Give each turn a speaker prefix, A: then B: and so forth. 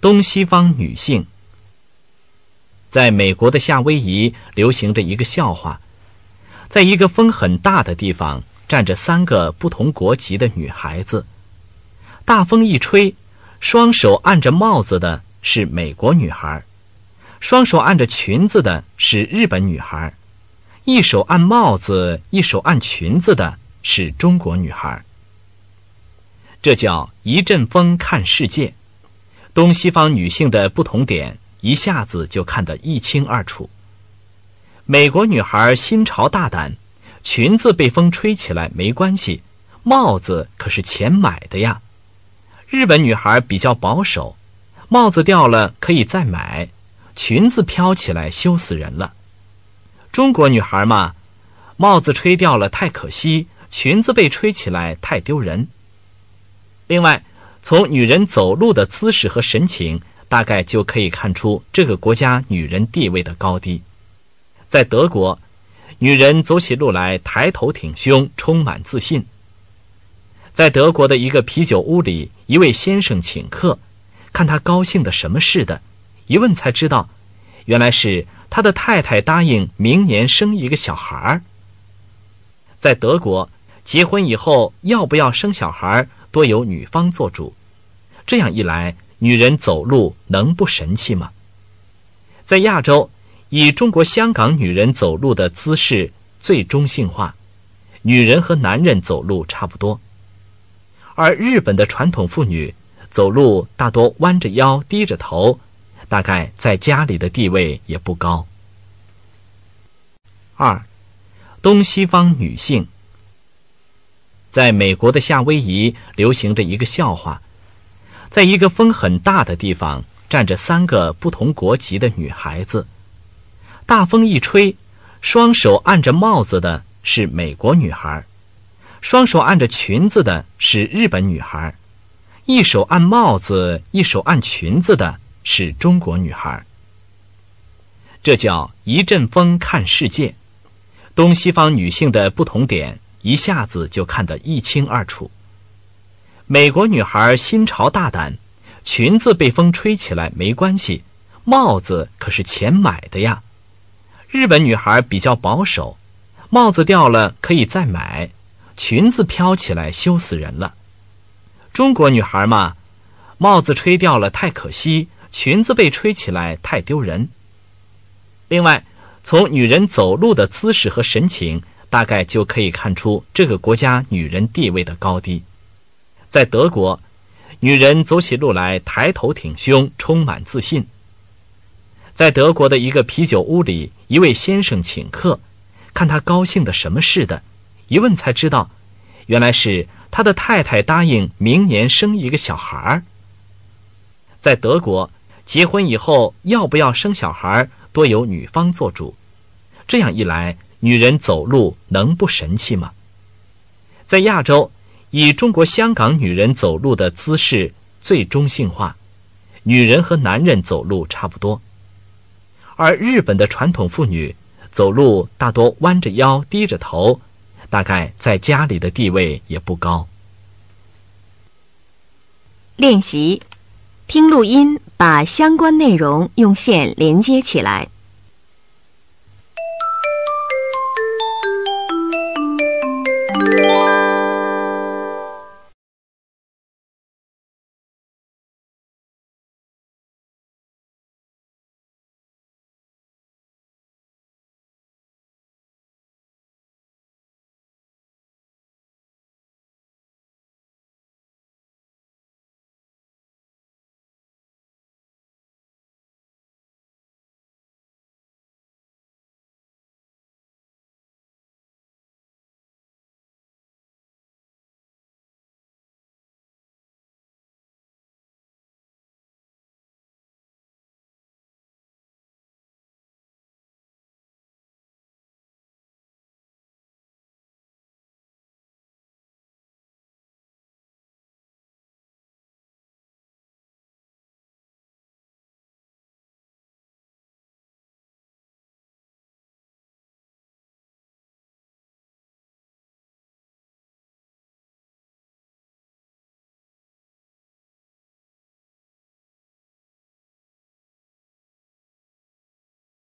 A: 东西方女性。在美国的夏威夷流行着一个笑话，在一个风很大的地方站着三个不同国籍的女孩子。大风一吹，双手按着帽子的是美国女孩，双手按着裙子的是日本女孩，一手按帽子，一手按裙子的是中国女孩。这叫一阵风看世界，东西方女性的不同点一下子就看得一清二楚。美国女孩新潮大胆，裙子被风吹起来没关系，帽子可是钱买的呀。日本女孩比较保守，帽子掉了可以再买，裙子飘起来羞死人了。中国女孩嘛，帽子吹掉了太可惜，裙子被吹起来太丢人。另外，从女人走路的姿势和神情，大概就可以看出这个国家女人地位的高低。在德国，女人走起路来抬头挺胸，充满自信。在德国的一个啤酒屋里，一位先生请客，看他高兴的什么似的，一问才知道，原来是他的太太答应明年生一个小孩儿。在德国，结婚以后要不要生小孩？多由女方做主，这样一来，女人走路能不神气吗？在亚洲，以中国香港女人走路的姿势最中性化，女人和男人走路差不多。而日本的传统妇女走路大多弯着腰、低着头，大概在家里的地位也不高。二，东西方女性。在美国的夏威夷流行着一个笑话，在一个风很大的地方站着三个不同国籍的女孩子。大风一吹，双手按着帽子的是美国女孩，双手按着裙子的是日本女孩，一手按帽子，一手按裙子的是中国女孩。这叫一阵风看世界，东西方女性的不同点。一下子就看得一清二楚。美国女孩新潮大胆，裙子被风吹起来没关系，帽子可是钱买的呀。日本女孩比较保守，帽子掉了可以再买，裙子飘起来羞死人了。中国女孩嘛，帽子吹掉了太可惜，裙子被吹起来太丢人。另外，从女人走路的姿势和神情。大概就可以看出这个国家女人地位的高低。在德国，女人走起路来抬头挺胸，充满自信。在德国的一个啤酒屋里，一位先生请客，看他高兴的什么似的，一问才知道，原来是他的太太答应明年生一个小孩儿。在德国，结婚以后要不要生小孩，多由女方做主。这样一来。女人走路能不神气吗？在亚洲，以中国香港女人走路的姿势最中性化，女人和男人走路差不多。而日本的传统妇女走路大多弯着腰、低着头，大概在家里的地位也不高。
B: 练习，听录音，把相关内容用线连接起来。